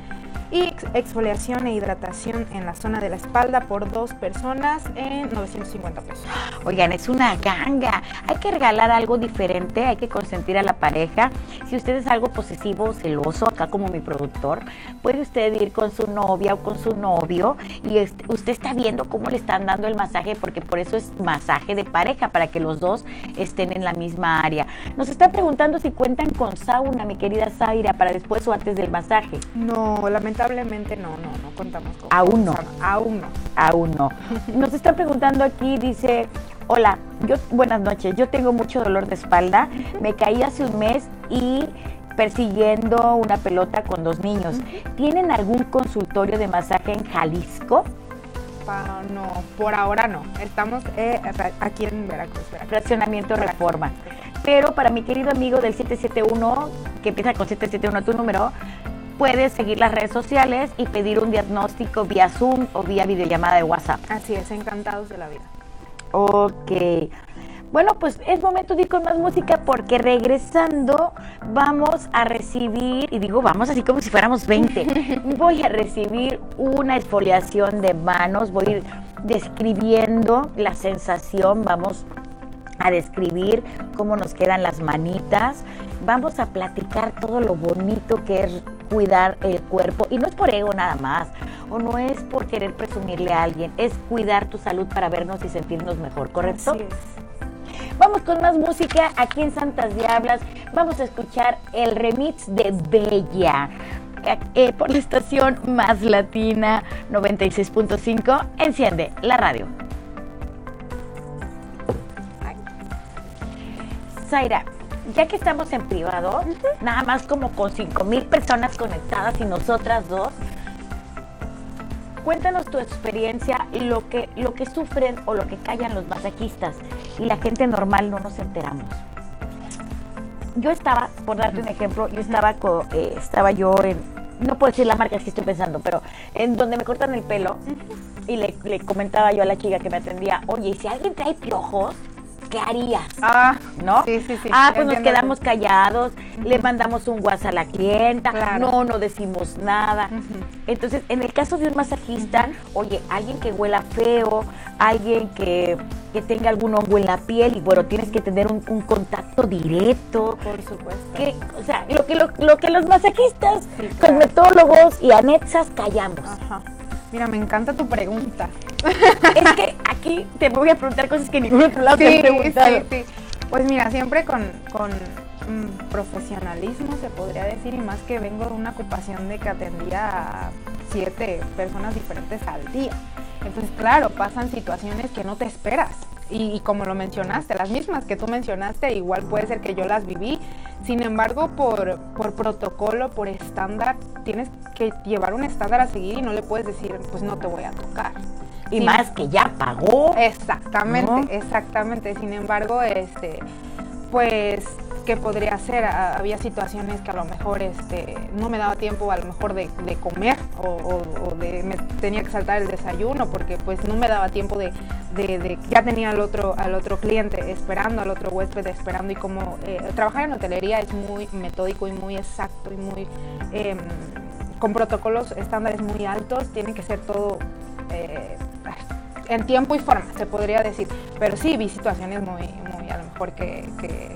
y ex- exfoliación e hidratación en la zona de la espalda por dos personas en 950 pesos. Oigan, es una ganga. Hay que regalar algo diferente, hay que consentir a la pareja. Si usted es algo posesivo o celoso, acá como mi productor, puede usted ir con su novia o con su novio y usted está viendo cómo le están dando el masaje, porque por eso es masaje de pareja, para que los dos estén en la misma área. Nos están preguntando si cuentan con sauna, mi querida Zaira, para después o antes del masaje. No, lamentablemente no, no, no contamos con Aún no. Aún no. Aún no. Nos están preguntando aquí, dice, hola, yo, buenas noches, yo tengo mucho dolor de espalda, me caí hace un mes y persiguiendo una pelota con dos niños. ¿Tienen algún consultorio de masaje en Jalisco? Pa- no, por ahora no. Estamos eh, aquí en Veracruz, Veracruz. Fraccionamiento Reforma. Pero para mi querido amigo del 771, que empieza con 771 tu número, puedes seguir las redes sociales y pedir un diagnóstico vía Zoom o vía videollamada de WhatsApp. Así es, encantados de la vida. Ok. Bueno, pues es momento de ir con más música porque regresando vamos a recibir, y digo vamos así como si fuéramos 20, [laughs] voy a recibir una exfoliación de manos, voy a ir describiendo la sensación, vamos a describir cómo nos quedan las manitas, vamos a platicar todo lo bonito que es cuidar el cuerpo y no es por ego nada más o no es por querer presumirle a alguien, es cuidar tu salud para vernos y sentirnos mejor, ¿correcto? Así es. Vamos con más música aquí en Santas Diablas. Vamos a escuchar el remix de Bella eh, por la estación Más Latina 96.5. Enciende la radio. Zaira, ya que estamos en privado, nada más como con 5 mil personas conectadas y nosotras dos, Cuéntanos tu experiencia, lo que, lo que sufren o lo que callan los masajistas y la gente normal no nos enteramos. Yo estaba, por darte un ejemplo, yo estaba, co- eh, estaba yo en, no puedo decir la marca que estoy pensando, pero en donde me cortan el pelo y le, le comentaba yo a la chica que me atendía, oye, ¿y si alguien trae piojos, ¿qué harías? Ah, ¿no? Sí, sí, sí. Ah, pues nos quedamos callados, le mandamos un WhatsApp a la clienta, Claro. no, no decimos nada. Entonces, en el caso de un masajista, oye, alguien que huela feo, alguien que, que tenga algún hongo en la piel, y bueno, tienes que tener un, un contacto directo. Por supuesto. Que, o sea, lo que, lo, lo que los masajistas, Sí, claro. cosmetólogos y anexas callamos. Ajá. Mira, me encanta tu pregunta. [laughs] Es que aquí te voy a preguntar cosas que ningún otro lado te han preguntado. sí, sí. Pues mira, siempre con, con mm, profesionalismo se podría decir, y más que vengo de una ocupación de que atendía a siete personas diferentes al día. Entonces, claro, pasan situaciones que no te esperas. Y, y como lo mencionaste, las mismas que tú mencionaste, igual puede ser que yo las viví. Sin embargo, por, por protocolo, por estándar, tienes que llevar un estándar a seguir y no le puedes decir, pues no te voy a tocar. Y Sin- más que ya pagó. Exactamente, ¿No? exactamente. Sin embargo, este, pues, ¿qué podría hacer? Ah, Había situaciones que a lo mejor este, no me daba tiempo a lo mejor de, comer o, de me tenía que saltar el desayuno porque pues no me daba tiempo de, de- de- ya tenía al otro, al otro cliente esperando, al otro huésped esperando y como eh, trabajar en hotelería es muy metódico y muy exacto y muy em, con protocolos estándares muy altos, tiene que ser todo eh, en tiempo y forma, se podría decir. Pero sí, vi situaciones muy, muy a lo mejor que,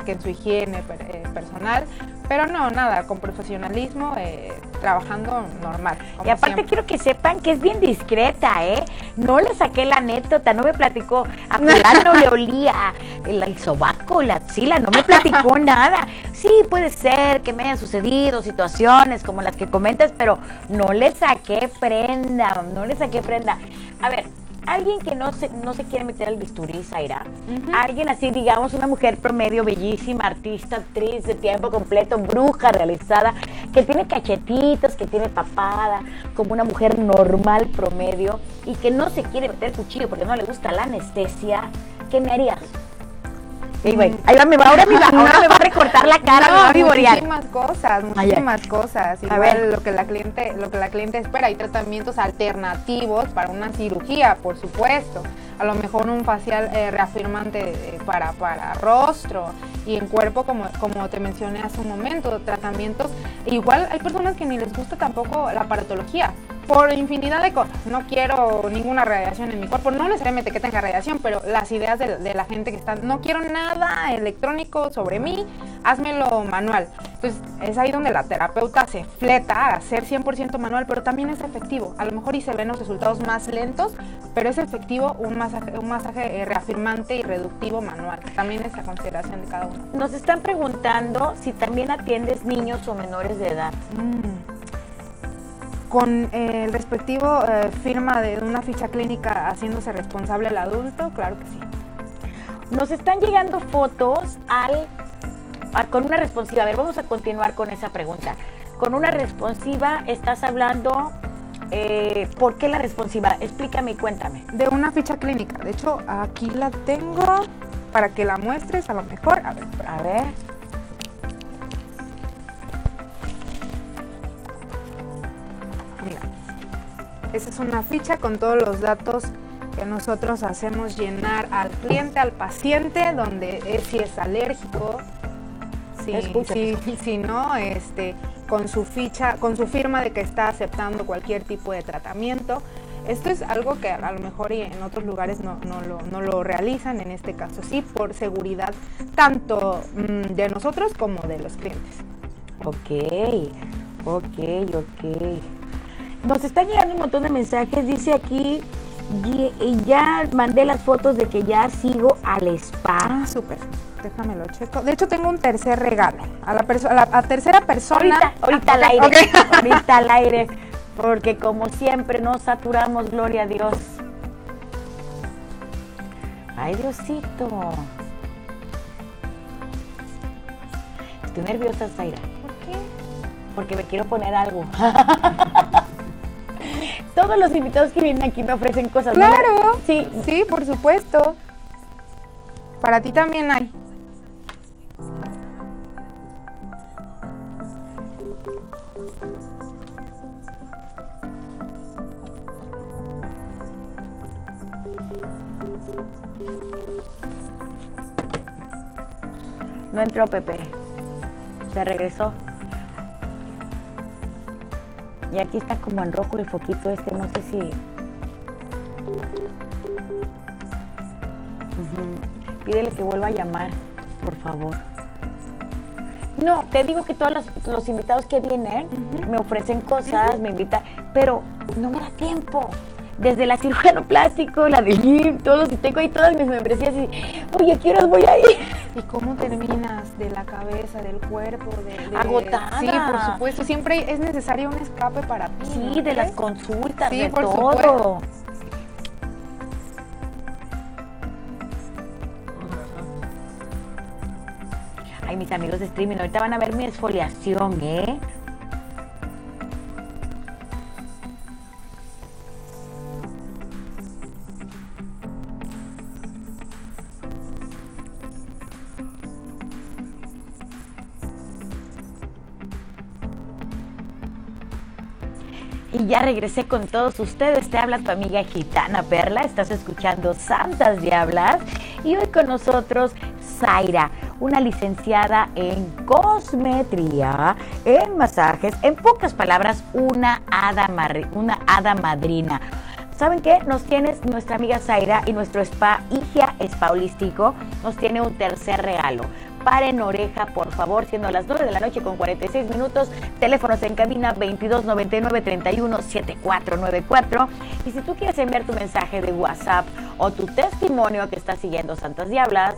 que, en su higiene eh, personal, pero no, nada, con profesionalismo, eh, trabajando normal. Y aparte quiero que sepan que es bien discreta, ¿eh? No le saqué la anécdota, no me platicó, a no le olía el, el sobaco, la axila, no me platicó [laughs] nada. Sí, puede ser que me hayan sucedido situaciones como las que comentas, pero no le saqué prenda, no le saqué prenda. A ver, alguien que no se, no se quiere meter al bisturí, Zaira, alguien así, digamos, una mujer promedio, bellísima, artista, actriz de tiempo completo, bruja realizada, que tiene cachetitos, que tiene papada, como una mujer normal promedio y que no se quiere meter cuchillo porque no le gusta la anestesia, ¿qué me harías? Ahí va, me va, ahora me va, ahora me va a recortar la cara, no, me va a Muchísimas cosas, muchísimas cosas. Igual a ver. lo que la cliente, lo que la cliente espera, hay tratamientos alternativos para una cirugía, por supuesto. A lo mejor un facial eh, reafirmante eh, para, para rostro y en cuerpo, como, como te mencioné hace un momento, tratamientos. Igual hay personas que ni les gusta tampoco la aparatología por infinidad de cosas. No quiero ninguna radiación en mi cuerpo, no necesariamente que tenga radiación, pero las ideas de, la gente que están, no quiero nada electrónico sobre mí, házmelo manual. Entonces es ahí donde la terapeuta se fleta a hacer 100% manual, pero también es efectivo. A lo mejor y se ven los resultados más lentos, pero es efectivo un masaje, un masaje eh, reafirmante y reductivo manual. También es a consideración de cada uno. Nos están preguntando si también atiendes niños o menores de edad. Mm con eh, el respectivo eh, firma de una ficha clínica haciéndose responsable el adulto, claro que sí. Nos están llegando fotos al, con una responsiva. A ver, vamos a continuar con esa pregunta. Con una responsiva estás hablando, eh, ¿por qué la responsiva? Explícame y cuéntame. De una ficha clínica. De hecho, aquí la tengo para que la muestres a lo mejor. A ver, a ver. Esa es una ficha con todos los datos que nosotros hacemos llenar al cliente, al paciente, donde es, si es alérgico, si, si, no, este, con su ficha, con su firma de que está aceptando cualquier tipo de tratamiento. Esto es algo que a lo mejor en otros lugares no, lo, no lo, realizan, en este caso sí, por seguridad tanto mm, de nosotros como de los clientes. Ok, ok, ok. Nos están llegando un montón de mensajes. Dice aquí, ya mandé las fotos de que ya sigo al spa. Ah, súper. Déjame lo checo. De hecho, tengo un tercer regalo. A la, persona a la tercera persona. Ahorita, al aire. [laughs] [laughs] Ahorita al aire. Porque como siempre nos saturamos, gloria a Dios. Ay, Diosito. Estoy nerviosa, Zaira. ¿Por qué? Porque me quiero poner algo. [laughs] Todos los invitados que vienen aquí me ofrecen cosas. Claro. Sí. Sí, por supuesto. Para ti también hay. No entró Pepe. Se regresó. Y aquí está como en rojo el foquito este, no sé si... Pídele que vuelva a llamar, por favor. No, te digo que todos los, invitados que vienen me ofrecen cosas, me invitan, pero no me da tiempo. Desde la cirujano plástico, la de gym, todos, y tengo ahí todas mis membresías y, oye, ¿a qué horas voy a ir? ¿Y cómo terminas de la cabeza, del cuerpo? De, Agotada. Sí, por supuesto, siempre es necesario un escape para ti. Sí, de las consultas, de todo. Ay, mis amigos de streaming, ahorita van a ver mi esfoliación, ¿eh? Ya regresé con todos ustedes. Te habla tu amiga gitana Perla. Estás escuchando Santas Diablas. Y hoy con nosotros Zaira, una licenciada en cosmetría, en masajes, en pocas palabras, una hada, una hada madrina. ¿Saben qué? Nos tienes nuestra amiga Zaira y nuestro spa Igia Spa Holístico nos tiene un tercer regalo. Paren oreja, por favor, siendo las 9 de la noche con 46 minutos. Teléfonos en cabina 2299 31 7494. Y si tú quieres enviar tu mensaje de WhatsApp o tu testimonio que estás siguiendo Santas Diablas,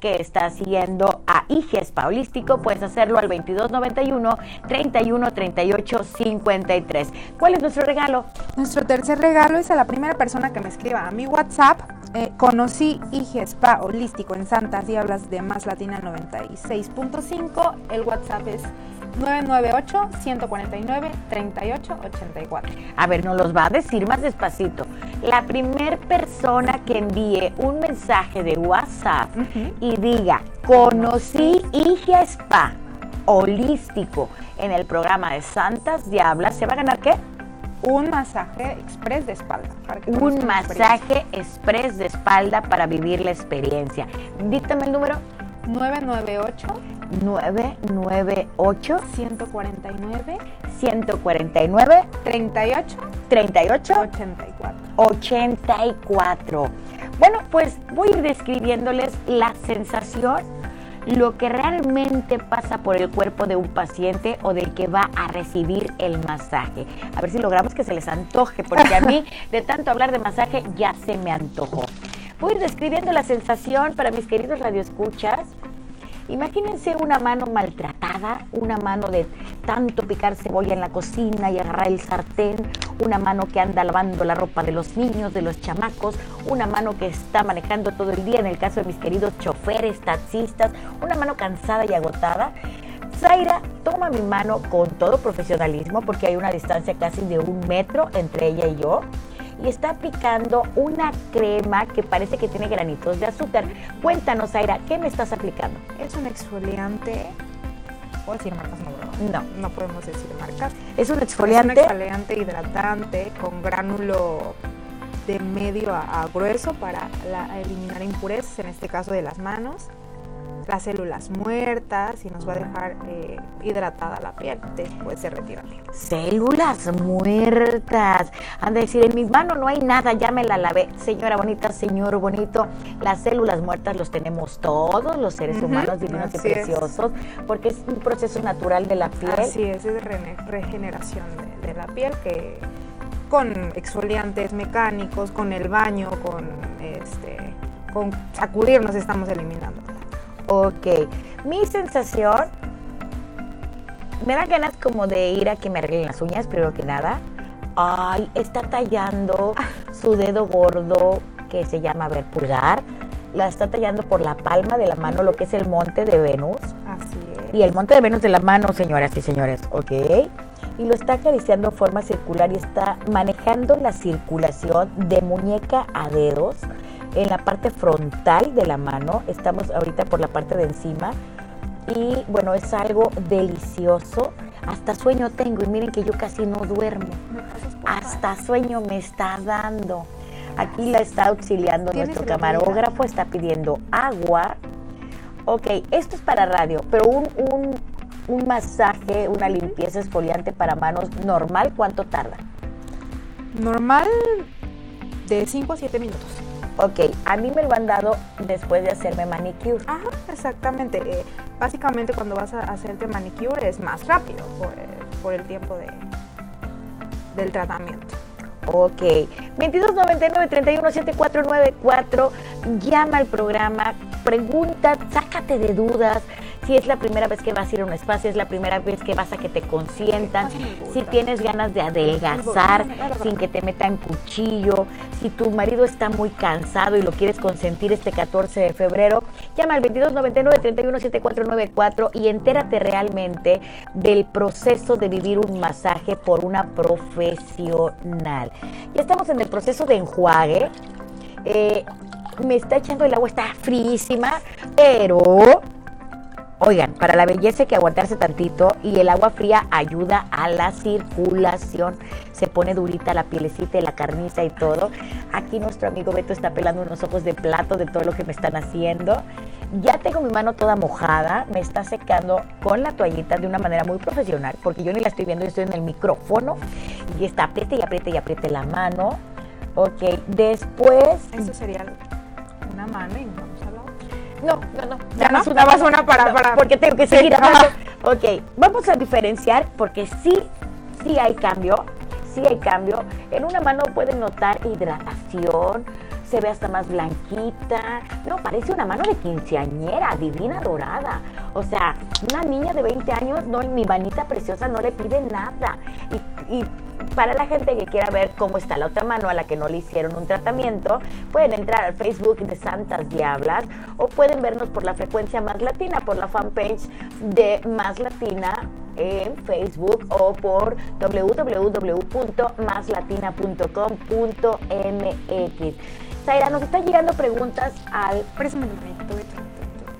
que está siguiendo a IGES Paulístico, puedes hacerlo al 2291 31 38 53. ¿Cuál es nuestro regalo? Nuestro tercer regalo es a la primera persona que me escriba a mi WhatsApp. Eh, conocí IGES Spa Holístico en Santas Diablas de Más Latina 96.5. El WhatsApp es 998-149-3884. A ver, nos los va a decir más despacito. La primer persona que envíe un mensaje de WhatsApp y diga, conocí Igia Spa holístico en el programa de Santas Diablas, ¿se va a ganar qué? Un masaje express de espalda. un masaje express de espalda para vivir la experiencia. Díctame el número. 998 998 149 149 38 38 84 84. Bueno, pues voy a ir describiéndoles la sensación, lo que realmente pasa por el cuerpo de un paciente o del que va a recibir el masaje. A ver si logramos que se les antoje, porque a mí [laughs] de tanto hablar de masaje ya se me antojó. Voy a ir describiendo la sensación para mis queridos radioescuchas Imagínense una mano maltratada, una mano de tanto picar cebolla en la cocina y agarrar el sartén, una mano que anda lavando la ropa de los niños, de los chamacos, una mano que está manejando todo el día, en el caso de mis queridos choferes, taxistas, una mano cansada y agotada. Zaira toma mi mano con todo profesionalismo porque hay una distancia casi de un metro entre ella y yo y está aplicando una crema que parece que tiene granitos de azúcar. Cuéntanos, Aira, ¿qué me estás aplicando? Es un exfoliante. ¿Puedo decir marcas? No, no, no podemos decir marcas. Es un exfoliante. Es un exfoliante hidratante con gránulo de medio a, grueso para eliminar impurezas, en este caso de las manos las células muertas y nos va a dejar eh, hidratada la piel después de retirarla. Células muertas. Han de decir, en mis manos no hay nada, ya me la lavé. Señora bonita, señor bonito, las células muertas los tenemos todos los seres humanos divinos y preciosos, porque es un proceso natural de la piel. Así es, es de regeneración de, la piel que con exfoliantes mecánicos, con el baño, con este con sacudirnos estamos eliminando. Ok, mi sensación, me da ganas como de ir a que me arreglen las uñas, primero que nada. Ay, está tallando su dedo gordo que se llama, a ver, pulgar. La está tallando por la palma de la mano, lo que es el monte de Venus. Así es. Y el monte de Venus de la mano, señoras y señores, ¿ok? Y lo está acariciando de forma circular y está manejando la circulación de muñeca a dedos en la parte frontal de la mano. Estamos ahorita por la parte de encima. Y bueno, es algo delicioso. Hasta sueño tengo y miren que yo casi no duermo. Hasta sueño me está dando. Aquí la está auxiliando nuestro camarógrafo, está pidiendo agua. Ok, esto es para radio, pero un, un, un masaje, una limpieza esfoliante para manos normal, ¿cuánto tarda? Normal de 5 a 7 minutos. Ok, a mí me lo han dado después de hacerme manicure. Ajá, exactamente. Eh, básicamente cuando vas a hacerte manicure es más rápido por, el tiempo de, del tratamiento. Ok, 2299-317494, llama al programa, pregunta, sácate de dudas, si es la primera vez que vas a ir a un espacio, es la primera vez que vas a que te consientan, si tienes ganas de adelgazar sin que te metan cuchillo, si tu marido está muy cansado y lo quieres consentir este 14 de febrero, llama al 2299-317494 y entérate realmente del proceso de vivir un masaje por una profesional. Ya estamos en el proceso de enjuague. Eh, me está echando el agua, está fríísima, pero Oigan, para la belleza hay que aguantarse tantito y el agua fría ayuda a la circulación. Se pone durita la pielecita y la carniza y todo. Aquí nuestro amigo Beto está pelando unos ojos de plato de todo lo que me están haciendo. Ya tengo mi mano toda mojada, me está secando con la toallita de una manera muy profesional, porque yo ni la estoy viendo, estoy en el micrófono y está apriete y apriete y apriete la mano. Ok, después... Eso sería una mano y No, no, no. Ya no, más una para- para- Porque tengo que seguir [laughs] hablando. Ok, vamos a diferenciar porque sí, sí hay cambio, sí hay cambio. En una mano pueden notar hidratación, se ve hasta más blanquita. No, parece una mano de quinceañera, divina, dorada. O sea, una niña de 20 años, no, mi manita preciosa no le pide nada. Y, para la gente que quiera ver cómo está la otra mano a la que no le hicieron un tratamiento, pueden entrar al Facebook de Santas Diablas o pueden vernos por la frecuencia más latina, por la fanpage de Más Latina en Facebook o por www.maslatina.com.mx. Zaira, nos están llegando preguntas al el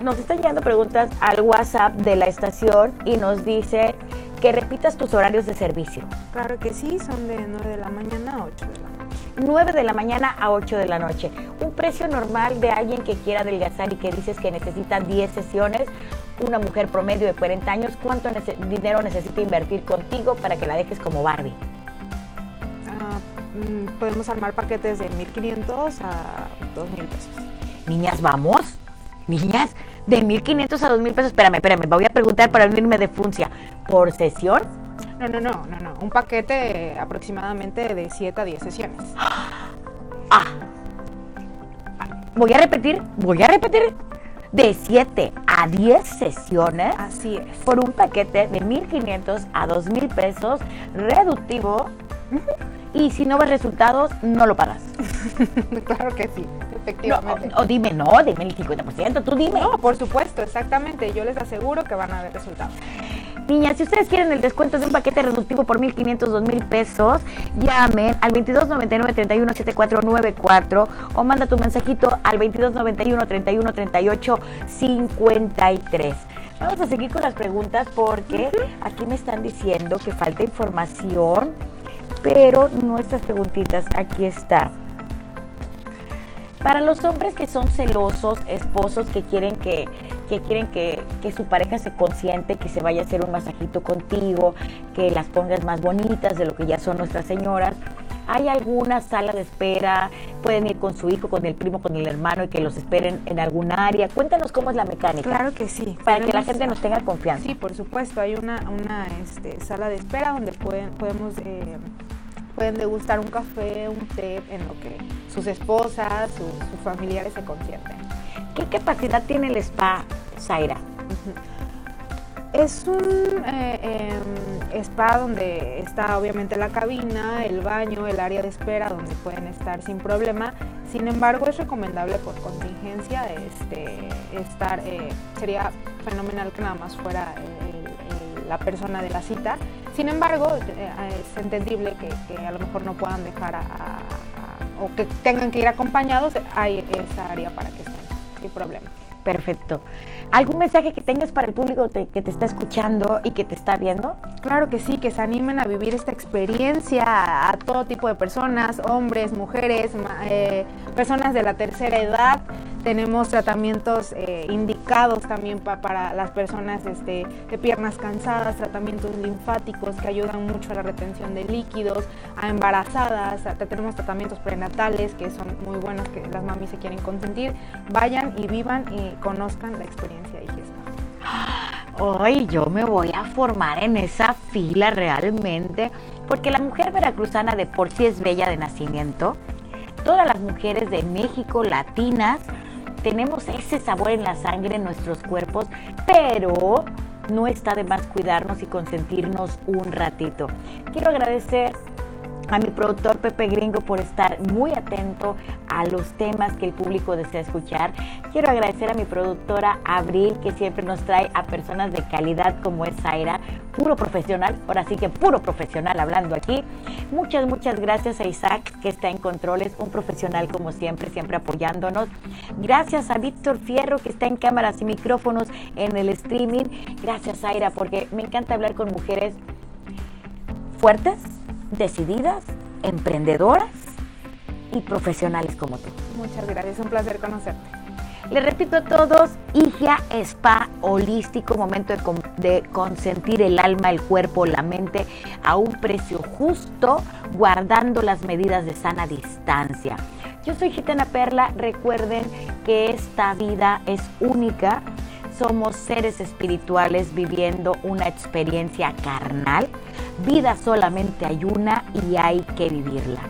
nos están llegando preguntas al WhatsApp de la estación y nos dice que repitas tus horarios de servicio. Claro que sí, son de 9 de la mañana a 8 de la noche. 9 de la mañana a 8 de la noche. Un precio normal de alguien que quiera adelgazar y que dices que necesita 10 sesiones. Una mujer promedio de 40 años, ¿cuánto nece- dinero necesita invertir contigo para que la dejes como Barbie? Mm, podemos armar paquetes de 1500 a 2000 pesos. Niñas, vamos. Niñas, de 1.500 a 2.000 pesos. Espérame, espérame, voy a preguntar para unirme de funcia. ¿Por sesión? No, no, no, no, no. Un paquete aproximadamente de 7 a 10 sesiones. [gasps] Ah. Voy a repetir, voy a repetir. De 7 a 10 sesiones. Así es. por un paquete de 1.500 a 2.000 pesos reductivo y si no ves resultados no lo pagas. [laughs] claro que sí, No, efectivamente. o, o dime no, dime el 50%, tú dime. No, por supuesto, exactamente. Yo les aseguro que van a ver resultados. Niñas, si ustedes quieren el descuento de un paquete reductivo por 1.500, 2.000 pesos, llamen al 2299-317494 o manda tu mensajito al 2291-3138-53. Vamos a seguir con las preguntas porque aquí me están diciendo que falta información, pero nuestras preguntitas, aquí está. Para los hombres que son celosos, esposos que quieren que, que quieren que, que su pareja se consiente, que se vaya a hacer un masajito contigo, que las pongas más bonitas de lo que ya son nuestras señoras. ¿Hay alguna sala de espera? ¿Pueden ir con su hijo, con el primo, con el hermano y que los esperen en algún área? Cuéntanos cómo es la mecánica. Claro que sí. Para que la gente nos tenga confianza. Sí, por supuesto. Hay una, una este, sala de espera donde pueden, podemos, eh, pueden degustar un café, un té, en lo que sus esposas, sus, sus familiares se consienten. ¿Qué capacidad tiene el spa, Zaira? Es un eh, em, spa donde está obviamente la cabina, el baño, el área de espera donde pueden estar sin problema. Sin embargo, es recomendable por contingencia este, estar, eh, sería fenomenal que nada más fuera el- la persona de la cita. Sin embargo, eh, es entendible que, a lo mejor no puedan dejar a- o que tengan que ir acompañados, hay esa área para que estén sin problema. Perfecto. ¿Algún mensaje que tengas para el público que te está escuchando y que te está viendo? Claro que sí, que se animen a vivir esta experiencia a, todo tipo de personas, hombres, mujeres, eh, personas de la tercera edad. Tenemos tratamientos eh, indicados también pa- para las personas este, de piernas cansadas, tratamientos linfáticos que ayudan mucho a la retención de líquidos, a embarazadas, tenemos tratamientos prenatales que son muy buenos, que las mamis se quieren consentir. Vayan y vivan y conozcan la experiencia IGESPA. Hoy yo me voy a formar en esa fila realmente, porque la mujer veracruzana de por sí es bella de nacimiento. Todas las mujeres de México, latinas, tenemos ese sabor en la sangre, en nuestros cuerpos, pero no está de más cuidarnos y consentirnos un ratito. Quiero agradecer a mi productor Pepe Gringo por estar muy atento a los temas que el público desea escuchar. Quiero agradecer a mi productora Abril que siempre nos trae a personas de calidad como es Zaira, puro profesional, ahora sí que puro profesional hablando aquí. Muchas, muchas gracias a Isaac que está en controles, un profesional como siempre, siempre apoyándonos. Gracias a Víctor Fierro que está en cámaras y micrófonos en el streaming. Gracias Zaira porque me encanta hablar con mujeres fuertes, decididas, emprendedoras y profesionales como tú. Muchas gracias, un placer conocerte. Les repito a todos, IGIA Spa Holístico, momento de, de consentir el alma, el cuerpo, la mente a un precio justo, guardando las medidas de sana distancia. Yo soy Gitana Perla, recuerden que esta vida es única, somos seres espirituales viviendo una experiencia carnal, vida solamente hay una y hay que vivirla.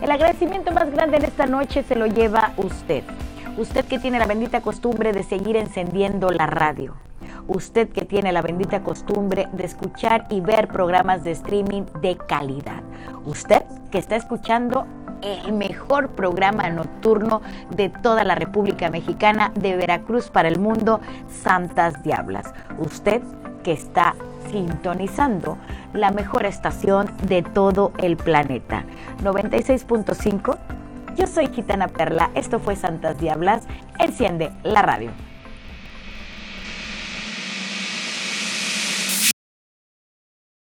El agradecimiento más grande en esta noche se lo lleva usted. Usted que tiene la bendita costumbre de seguir encendiendo la radio. Usted que tiene la bendita costumbre de escuchar y ver programas de streaming de calidad. Usted que está escuchando el mejor programa nocturno de toda la República Mexicana, de Veracruz para el mundo, Santas Diablas. Usted que está sintonizando la mejor estación de todo el planeta. 96.5. Yo soy Gitana Perla, esto fue Santas Diablas, enciende la radio.